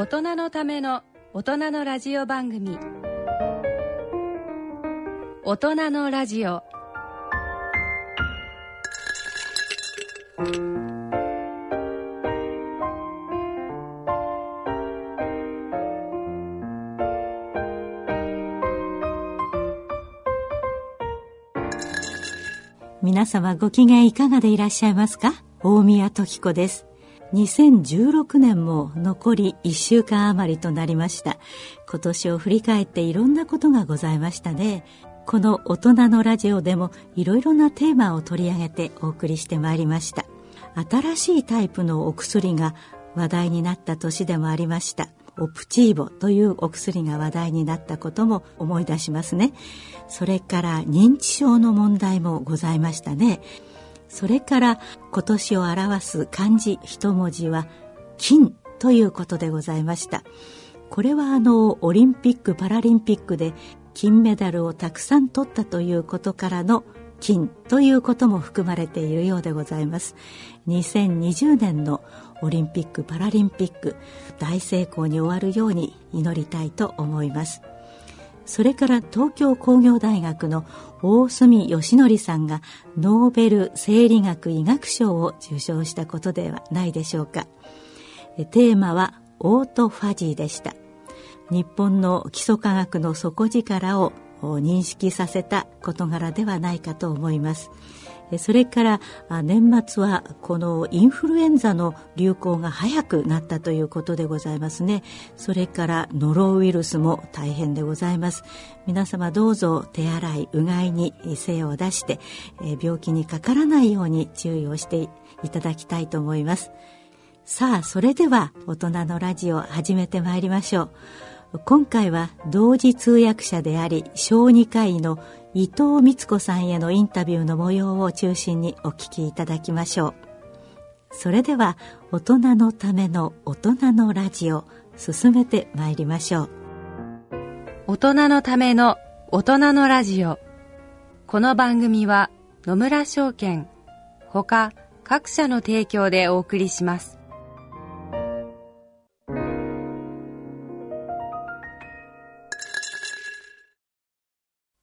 大人のための大人のラジオ番組。大人のラジオ。皆様ご機嫌いかがでいらっしゃいますか？大宮時子です。2016年も残り1週間余りとなりました。今年を振り返っていろんなことがございましたね。この大人のラジオでもいろいろなテーマを取り上げてお送りしてまいりました。新しいタイプのお薬が話題になった年でもありました。オプチーボというお薬が話題になったことも思い出しますね。それから認知症の問題もございましたね。それから今年を表す漢字一文字は金ということでございました。これはあのオリンピック・パラリンピックで金メダルをたくさん取ったということからの金ということも含まれているようでございます。2020年のオリンピック・パラリンピック大成功に終わるように祈りたいと思います。それから東京工業大学の大隅義則さんがノーベル生理学医学賞を受賞したことではないでしょうか。テーマはオートファジーでした。日本の基礎科学の底力を認識させた事柄ではないかと思います。それから年末はこのインフルエンザの流行が早くなったということでございますね。それからノロウイルスも大変でございます。皆様どうぞ手洗いうがいに精を出して病気にかからないように注意をしていただきたいと思います。さあそれでは大人のラジオ始めてまいりましょう。今回は同時通訳者であり小児科医の伊藤光子さんへのインタビューの模様を中心にお聞きいただきましょう。それでは大人のための大人のラジオ進めてまいりましょう。大人のための大人のラジオ。この番組は野村証券ほか各社の提供でお送りします。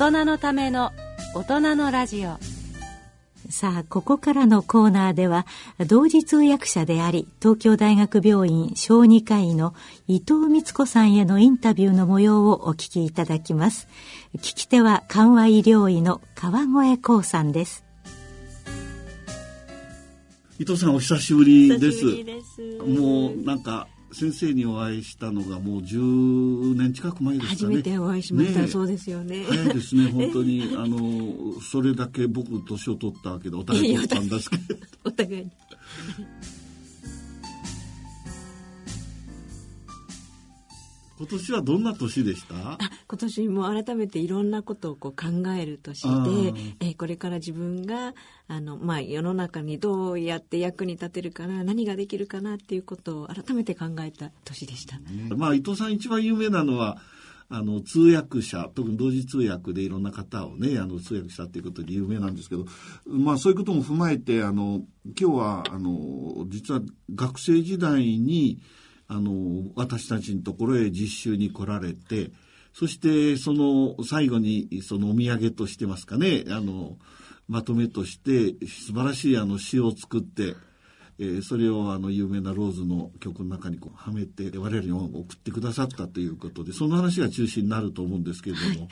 大人のための大人のラジオ。さあここからのコーナーでは同時通訳者であり東京大学病院小児科医の伊藤光子さんへのインタビューの模様をお聞きいただきます。聞き手は緩和医療医の川越光さんです。伊藤さんお久しぶりです。久しぶりです。もうなんか先生にお会いしたのがもう10年近く前ですかね初めてお会いしました、ねえそうですよね。早いですね 本当にあのそれだけ僕年を取ったわけでお互い取ったんですけどお互いに。今年はどんな年でした？あ今年も改めていろんなことをこう考える年でえーこれから自分があの、まあ、世の中にどうやって役に立てるかな何ができるかなっていうことを改めて考えた年でした。まあ伊藤さん一番有名なのはあの通訳者特に同時通訳でいろんな方をねあの通訳したっていうことで有名なんですけどまあそういうことも踏まえてあの今日はあの実は学生時代にあの私たちのところへ実習に来られてそしてその最後にそのお土産としてますかねあのまとめとして素晴らしいあの詩を作ってえーそれをあの有名なローズの曲の中にこうはめて我々に送ってくださったということでその話が中心になると思うんですけれども、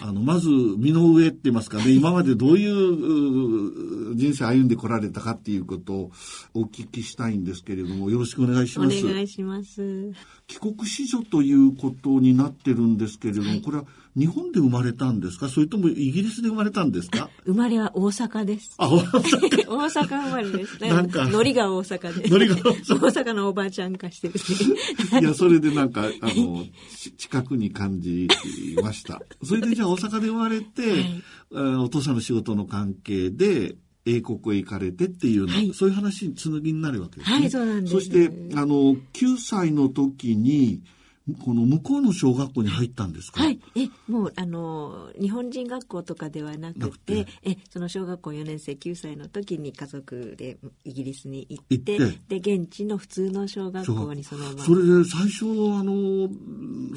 あのまず身の上って言いますかね今までどういうう人生歩んでこられたかっていうことをお聞きしたいんですけれどもよろしくお願いしおます。願いします。帰国子女ということになってるんですけれども、これは日本で生まれたんですか？それともイギリスで生まれたんですか？生まれは大阪です。あ、大阪 生まれです。なんかノリが大阪で。ノリが大大阪阪のおばあちゃん化してるね。いや、それでなんか、あの、ち近くに感じました。それでじゃあ大阪で生まれて、あお父さんの仕事の関係で、英国へ行かれてっていうはいそういう話に紡ぎになるわけですね。はいそうなんですそして、あの、9歳の時に、この向こうの小学校に入ったんですか？はい。え、もう、あの、日本人学校とかではななくくて、てえ、その小学校4年生9歳の時に家族でイギリスに行って、行って。で、現地の普通の小学校にそのまま。それで最初、あの、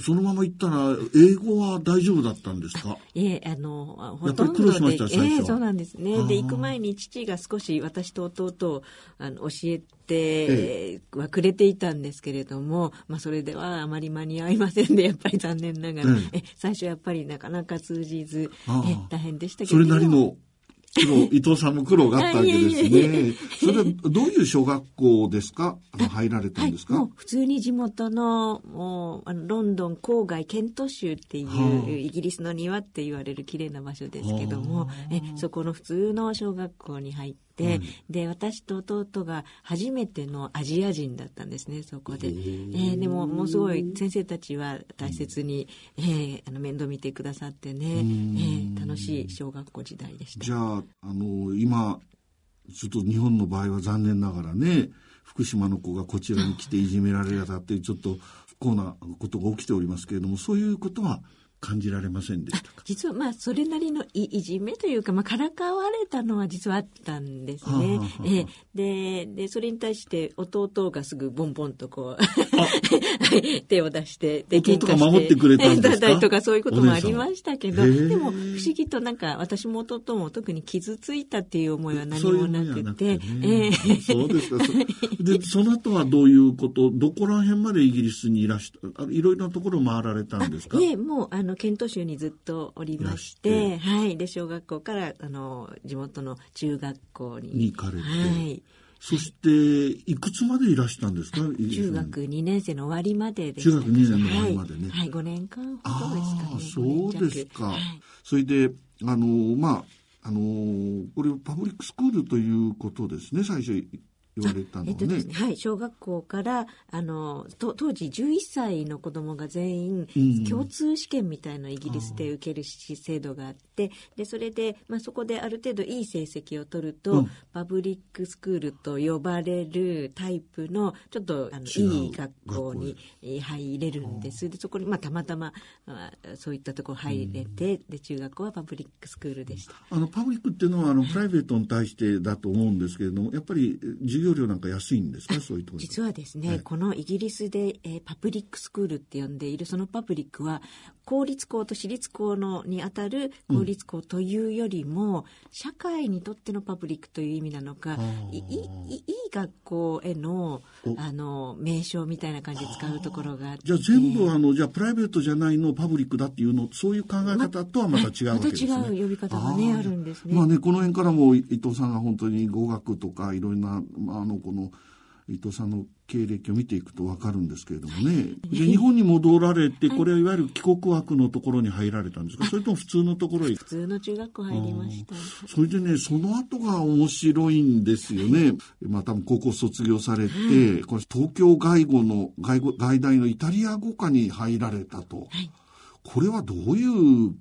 そのまま行ったら、英語は大丈夫だったんですか？ええ、あの、ほとんどで苦労しました、ええ、そうなんですね。で、行く前に父が少し私と弟をあの教えてはくれていたんですけれども、まあ、それではあまり間に合いませんで、やっぱり残念ながら、ええ最初やっぱりなかなか通じず、え大変でしたけど。それなりの苦労、伊藤さんも苦労があったわけですね。それはどういう小学校ですか？あの入られたんですか、はい、もう普通に地元のもうあのロンドン郊外ケント州っていう、はあ。イギリスの庭って言われる綺麗な場所ですけども。はあ。えそこの普通の小学校に入って、はいで私と弟が初めてのアジア人だったんですねそこで、えーでももうすごい先生たちは大切に、えーあの面倒見てくださってね、えー楽しい小学校時代でした。じゃあ、あの、今、ちょっと日本の場合は残念ながらね、福島の子がこちらに来ていじめられたっていうちょっと不幸なことが起きておりますけれども、そういうことは感じられませんでしたか？実はまあそれなりのいいじめというか、まあ、からかわれたのは実はあったんですね。はあはあででそれに対して弟がすぐボンボンとこうはい 手を出してで喧嘩して守ってくれたんですか？たりとかそういうこともありましたけどでも不思議となんか私も弟も特に傷ついたっていう思いは何もなくくてそうですで、その後はどういうこと、どこら辺までイギリスにいらした、あいろいろなところ回られたんですか？いえ、もう、あの、ケント州にずっとおりまして、はい。で、小学校から、あの、地元の中学校に。に行かれてはい。そして、いくつまでいらしたんですか？中学2年生の終わりまでで中学2年の終わりまでねはい、はい、5年間ほどですかね。ああ、5そうですか。はいそれで、あの、まあ、あの、これパブリックスクールということですね、最初言われたのはねえっとです。ね、はい、小学校からあのと当時11歳の子供が全員、うん共通試験みたいのをイギリスで受けるし制度があってでそれで、まあ、そこである程度いい成績を取ると、うん。パブリックスクールと呼ばれるタイプのちょっとあのいい学校にえー入れるんです。でそこに、まあ、たまたまあそういったところ入れて、で中学校はパブリックスクールでした。あの、パブリックっていうのは、あの、プライベートに対してだと思うんですけれども、やっぱり授業料なんか安いんですか？そういうところ実はですね、はいこのイギリスで、えーパブリックスクールって呼んでいるそのパブリックは公立校と私立校のにあたる公立校というよりも、社会にとってのパブリックという意味なのかー。いいい学校へのお。あの名称みたいな感じで使うところがあって。じゃあ全部あの、じゃあプライベートじゃないのをパブリックだっていうの、そういう考え方とはまた違うわけですね。また違う呼び方がねー。あるんですね。まあね、この辺からも伊藤さんが本当に語学とかいろんな、まあ、あの、この伊藤さんの経歴を見ていくとわかるんですけれどもね。で、日本に戻られて、これはいわゆる帰国枠のところに入られたんですか？それとも普通のところへ？普通の中学校入りました。それでね、その後が面白いんですよね。まあ多分高校卒業されて、これ東京外語の、外語、外大のイタリア語科に入られたと。これはどういう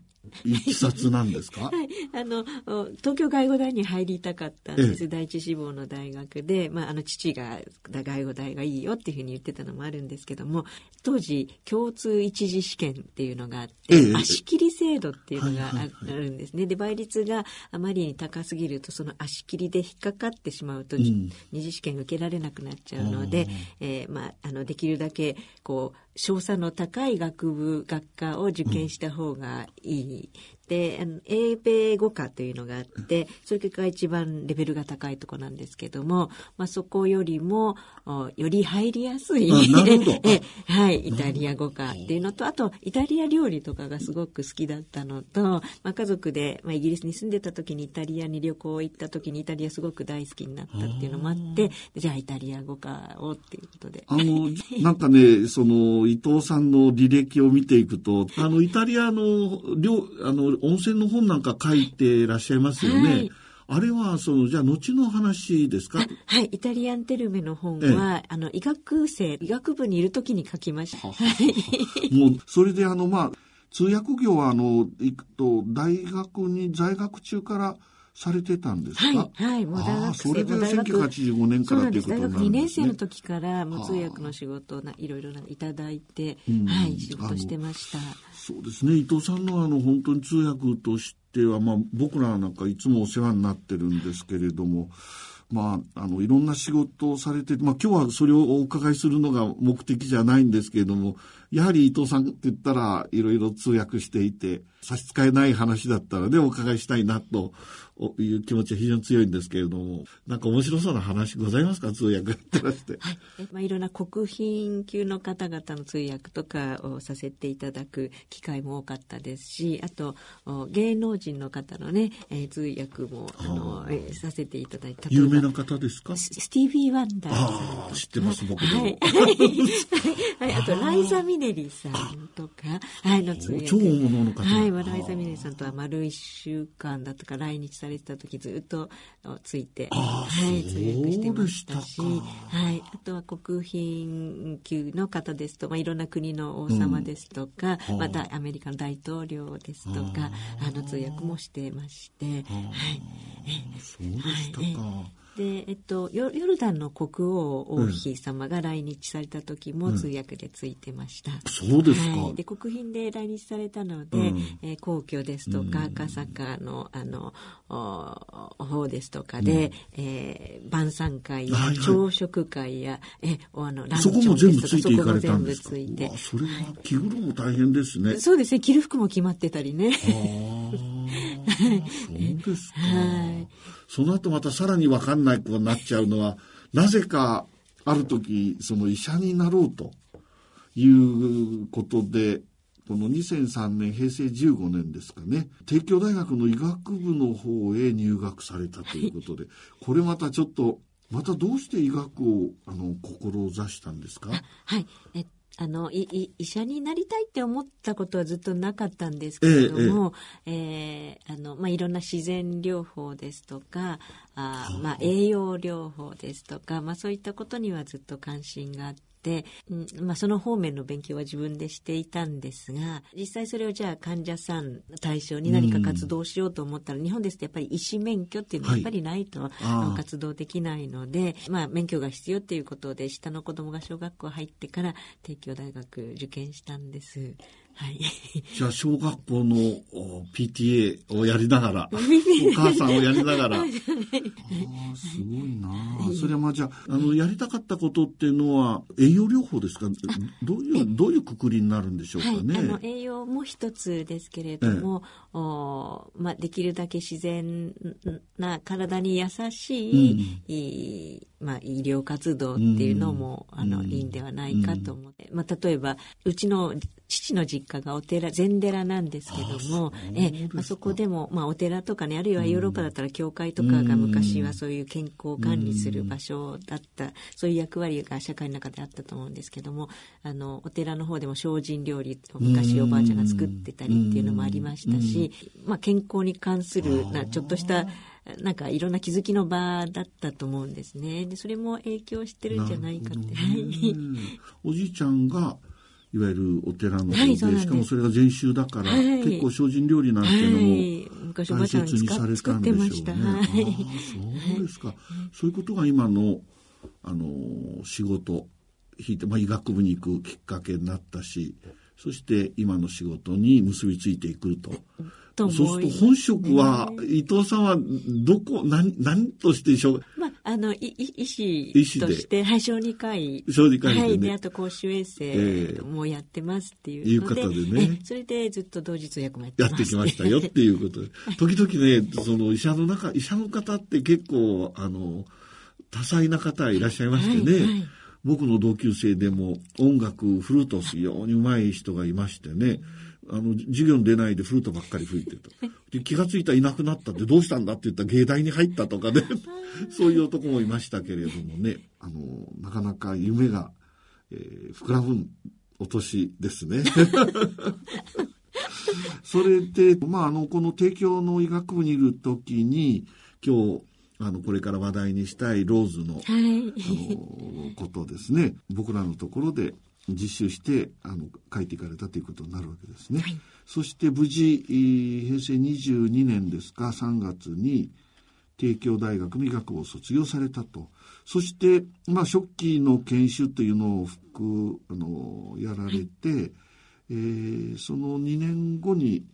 いきさつなんですか？はい、あのお東京外語大に入りたかったんです、ええ。第一志望の大学で、まあ、あの父が外語大がいいよっていうふうに言ってたのもあるんですけども当時共通一次試験っていうのがあって、ええ。足切り制度っていうのがあ,、るんですね。で倍率があまりに高すぎるとその足切りで引っかかってしまうと、ん。二次試験受けられなくなっちゃうので、えーまあ、あのできるだけこう賞賛の高い学部学科を受験した方がいい你で、あの、英米語科というのがあって、それが一番レベルが高いところなんですけども、まあ、そこよりも、おより入りやすい、はい、イタリア語科っていうのと、あと、イタリア料理とかがすごく好きだったのと、まあ、家族で、まあ、イギリスに住んでた時にイタリアに旅行行った時にイタリアすごく大好きになったっていうのもあって、じゃあイタリア語科をっていうことで。あの、なんかね、その、伊藤さんの履歴を見ていくと、あの、イタリアの、料あの、温泉の本なんか書いてらっしゃいますよね。はい。あれは、その、じゃあ、後の話ですか？はい、イタリアンテルメの本は、あの、医学生、医学部にいる時に書きました。はい。もう、それであの、まあ、通訳業は、あの、いくと、大学に在学中からされてたんですか？はい、はい、もう大学生それでもう大学。1985年からということになるんですね。大学2年生の時から、もう通訳の仕事をないろいろないただいて、うん。はい、仕事してました。そうですね。伊藤さんのあの本当に通訳としては、まあ、僕らなんかいつもお世話になってるんですけれども、まあ、あのいろんな仕事をされて、まあ、今日はそれをお伺いするのが目的じゃないんですけれどもやはり伊藤さんって言ったらいろいろ通訳していて差し支えない話だったらねお伺いしたいなという気持ちは非常に強いんですけれどもなんか面白そうな話ございますか通訳やってらして。えまあ、いろんな国賓級の方々の通訳とかをさせていただく機会も多かったですし、あと、お芸能人の方のね、えー通訳も、あの、えーさせていただいた。有名な方ですか？ススティービー・ワンダーああ知ってます僕も。はい。はい、あと、ライザ・ミネリさんとか、はい、の通訳。超大物の方。はい、まあライザ・ミネリさんとは丸一週間だったか来日されてた時ずっとおついて、はい、通訳してましたし、はい、あとは国賓級の方ですと、まあ、いろんな国の王様ですとか、うん。またアメリカの大統領ですとか、あの通訳もしてまして、はい。そうでしたか。で、えっと、ヨヨルダンの国王王妃様が来日された時も通訳でついてました。そうですか。はい、で国賓で来日されたので、うんえー皇居ですとか、赤坂のあのお方ですとかで、えー晩餐会やはいはい朝食会や、えおあのランチそこも全部ついていかれたんそこも全部。ついてそれは着ぐるも大変ですね。そうですね着る服も決まってたりね。そうですか。はいその後またさらに分かんない子になっちゃうのは、なぜかある時、その医者になろうということで、この2003年、平成15年ですかね、帝京大学の医学部の方へ入学されたということで、これまたちょっと、またどうして医学を、あの、志したんですか？はい。えあのいい医者になりたいって思ったことはずっとなかったんですけれども、えーあのまあ、いろんな自然療法ですとかあ、まあ、栄養療法ですとか、まあ、そういったことにはずっと関心があって。うんまあ、その方面の勉強は自分でしていたんですが実際それをじゃあ患者さん対象に何か活動しようと思ったら、日本ですとやっぱり医師免許っていうのはやっぱりないと、ああ活動できないので、まあ、免許が必要っていうことで下の子供が小学校入ってから帝京大学受験したんです。はい。じゃあ、小学校のお PTA をやりながら、お母さんをやりながら。ああ、すごいなあ。それはまあじゃあ、あの、やりたかったことっていうのは、栄養療法ですか？どういう、どういうくくりになるんでしょうかはい、ね。あの栄養も一つですけれども、おまあ、できるだけ自然な体に優しい,、いいまあ、医療活動っていうのも、あのいいんではないかと思って、まあ、例えばうちの父の実家がお寺禅寺なんですけどもえ、まあ、そこでも、まあ、お寺とかねあるいはヨーロッパだったら教会とかが昔はそういう健康を管理する場所だった、そういう役割が社会の中であったと思うんですけどもあのお寺の方でも精進料理を昔おばあちゃんが作ってたりっていうのもありましたし、まあ、健康に関するなちょっとしたなんかいろんな気づきの場だったと思うんですね。でそれも影響してるんじゃないかって。はい おじいちゃんが、いわゆるお寺の方で、はいですしかもそれが禅宗だから、はい結構精進料理なんていうのも、大切にされたんでしょうね。はい。そうですか。そういうことが今の、あの、仕事、引いて、まあ、医学部に行くきっかけになったし、そして今の仕事に結びついていくと。と思いそうすると本職は、伊藤さんはどこ、何、何としてしょう？まあ、あの、いい医師医師で。として、はい、小児科医。小児科医でね。はい、で、あと公衆衛ええ。生もやってますっていうので、いう方でね。えそれでずっと同時通訳もやって。やってきましたよって いうことで。時々ね、その医者の中、医者の方って結構、あの、多彩な方いらっしゃいましてね、はいはい。僕の同級生でも音楽、フルート非常に上手い人がいましてね、あの、授業に出ないでフルートばっかり吹いてると。で気がついたらいなくなったってどうしたんだって言ったら芸大に入ったとかね、そういう男もいましたけれどもね、あの、なかなか夢が、えー膨らむお年ですね。それで、まあ、あの、この帝京の医学部にいるときに、今日、あの、これから話題にしたいローズの、はい。あの、ことですね。僕らのところで実習して、あの、書いていかれたということになるわけですね。そして無事、えー平成22年ですか、3月に、帝京大学の医学部を卒業されたと。そして、まあ、初期の研修というのを副、あの、やられて、えーその2年後に、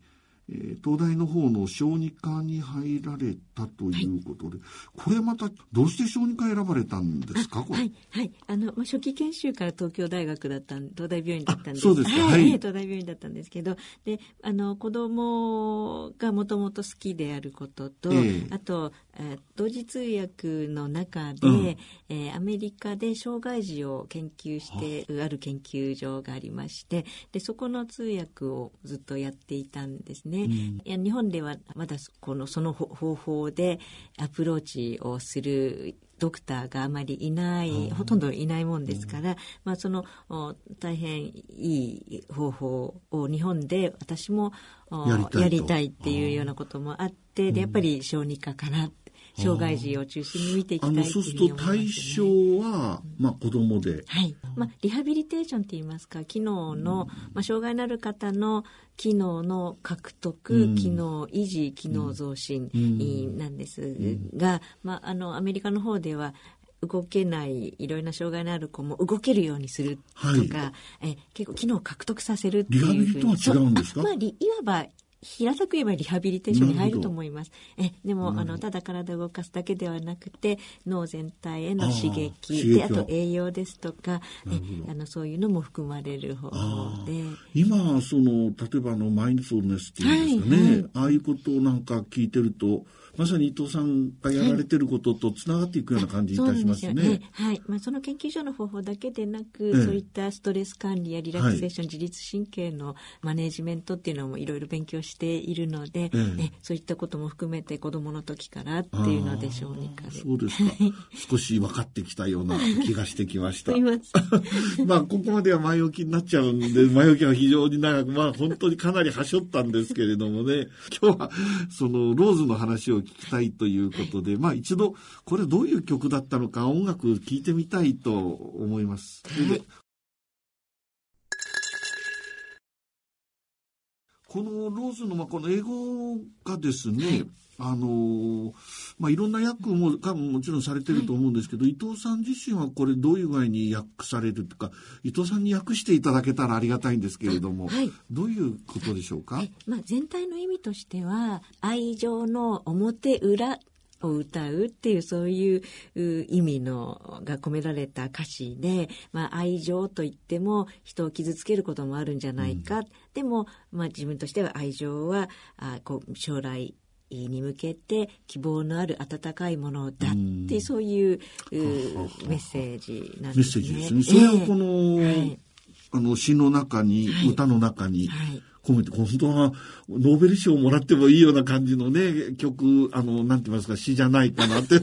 えー東大の方の小児科に入られたということで、これまた、どうして小児科選ばれたんですか？これ。はい、はい。あの、まあ、初期研修から東京大学だったん、東大病院だったんです。あそうですかはい、はい東大病院だったんですけど、で、あの、子供がもともと好きであることと、ええあと、えー同時通訳の中で、うん。えーアメリカで障害児を研究してある研究所がありまして、で、そこの通訳をずっとやっていたんですね。いや日本ではまだこの、その方方法でアプローチをするドクターがあまりいない、ほとんどいないもんですから、まあ、そのお大変いい方法を日本で私もおやりたいと。やりたいっていうようなこともあって、でやっぱり小児科かな障害児を中心に見ていきたいってそうするというふうに思い対ます、象ね。は、まあ子供で、はい。まあ、リハビリテーションって言いますか機能の、まあ、障害のある方の機能の獲得、うん。機能維持機能増進うんなんですが、まあ、あのアメリカの方では動けないいろいろな障害のある子も動けるようにするとか、え結構機能を獲得させるっていうふうに。リハビリとは違うんですか？まあ、リいわば平たく言えばリハビリテーションに入ると思います。えでも、あのただ体を動かすだけではなくて脳全体への刺激であを。と栄養ですとかえあのそういうのも含まれる方法で。今、その、例えばあの、マインドフルネスっていうんですかね、はいはい。ああいうことをなんか聞いてると、まさに伊藤さんがやられてることとつながっていくような感じいたしますね。そうなんですよはい。まあ、その研究所の方法だけでなく、ええそういったストレス管理やリラクゼーション、自律神経のマネジメントっていうのもいろいろ勉強しているので、えええそういったことも含めて子供の時からっていうので小児科で。そうですか。少し分かってきたような気がしてきました。まあ、ここまでは前置きになっちゃうんで、前置きは非常に長く、まあ、本当にかなりはしょったんですけれどもね、今日は、その、ローズの話を聞きたいということで、まあ、一度、これどういう曲だったのか、音楽聴いてみたいと思います。それでこのローズの、まあ、この英語がですね、あのーまあ、いろんな訳も、かももちろんされてると思うんですけど、伊藤さん自身はこれどういう具合に訳されるとか、伊藤さんに訳していただけたらありがたいんですけれども、はい。どういうことでしょうか？まあ、全体の意味としては愛情の表裏を歌うっていうそういうう意味のが込められた歌詞で、まあ、愛情といっても人を傷つけることもあるんじゃないか、でも、まあ、自分としては愛情はあこう将来に向けて希望のある温かいものだって、うん。そういううメッセージなんメッですね。セージですね。それをこの、はい。あの詩の中に、はい。歌の中にはい本当はノーベル賞をもらってもいいような感じのね、曲、あの、なんて言いますか、詩じゃないかなって。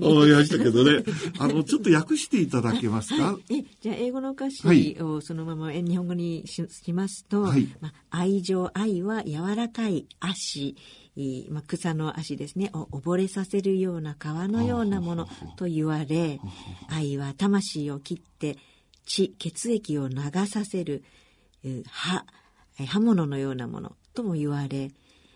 思いましたけどね。あの、ちょっと訳していただけますか、えじゃあ英語の歌詞はい。をそのままえ日本語にししますと、はい。まあ、愛情愛は柔らかい足。いまあ、草の足ですね。を溺れさせるような川のようなものと言われ愛は魂を切って血血液を流させる。う刃え刃物のようなものとも言われ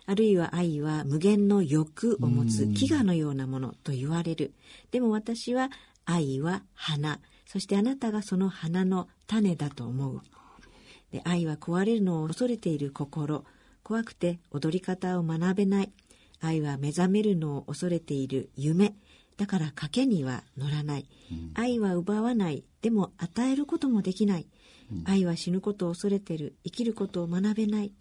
あるいは愛は無限の欲を持つ飢餓のようなものと言われる。でも私は愛は花。そしてあなたがその花の種だと思う。で愛は壊れるのを恐れている心。怖くて踊り方を学べない。愛は目覚めるのを恐れている夢。だから賭けには乗らない、愛は奪わない。でも与えることもできない、愛は死ぬことを恐れてる。生きることを学べない。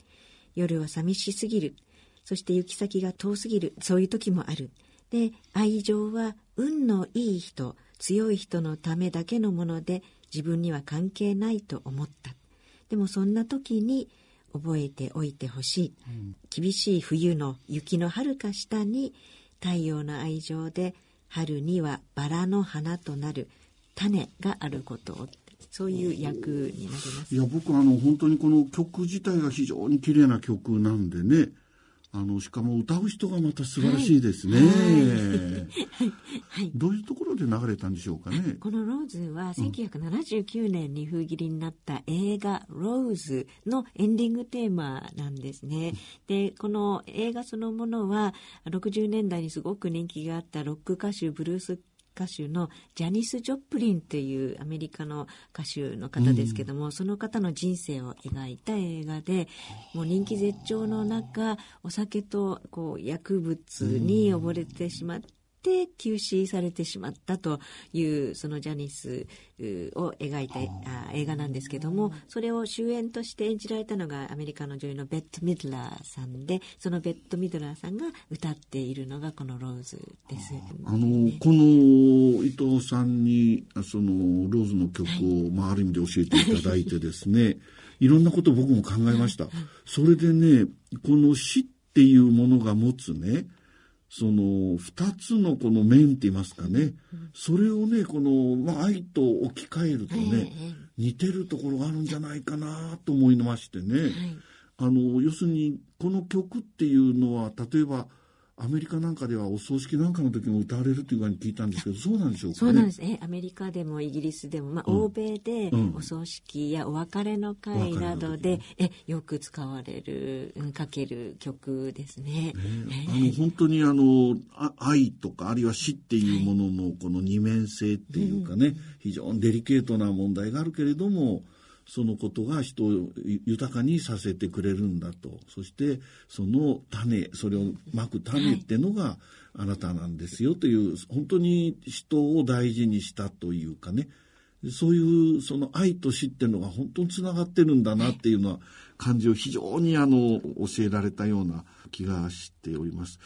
夜は寂しすぎる。そして行き先が遠すぎる。そういう時もある。で愛情は運のいい人強い人のためだけのもので自分には関係ないと思った。でもそんな時に覚えておいてほしい、厳しい冬の雪の遥か下に太陽の愛情で春にはバラの花となる種があることをそういう役になります。いや僕あの本当にこの曲自体が非常に綺麗な曲なんでね。あのしかも歌う人がまた素晴らしいですね、はい。どういうところで流れたんでしょうかね。この「ローズ」は1979年に封切りになった映画「ローズ」のエンディングテーマなんですね。でこの映画そのものは60年代にすごく人気があったロック歌手ブルース歌手のジャニス・ジョプリンというアメリカの歌手の方ですけども、その方の人生を描いた映画でもう人気絶頂の中お酒とこう薬物に溺れてしまって。急死されてしまったというそのジャニスうを描いたあ映画なんですけどもそれを主演として演じられたのがアメリカの女優のベッド・ミドラーさんでそのベッド・ミドラーさんが歌っているのがこの「ローズ」です。あのこの伊藤さんにそのローズの曲を、まあ、ある意味で教えていただいてですね いろんなことを僕も考えました。それでねこの死っていうものが持つねその二つのこの面って言いますかね、それをねこの、まあ、愛と置き換えるとね、似てるところがあるんじゃないかなと思いましてね、あの要するにこの曲っていうのは例えばアメリカなんかではお葬式なんかの時も歌われるというふうに聞いたんですけどそうなんでしょうかね？そうなんです。ね。アメリカでもイギリスでも、まあ、うん。欧米でうん。お葬式やお別れの会などで、えよく使われる、うんかける曲ですね。あの本当にあのあ愛とかあるいは死っていうもののこの二面性っていうかね、非常にデリケートな問題があるけれどもそのことが人を豊かにさせてくれるんだとそしてその種それをまく種ってのがあなたなんですよという本当に人を大事にしたというかねそういうその愛と死っていうのが本当につながってるんだなっていうのは感じを非常にあの教えられたような気がしております。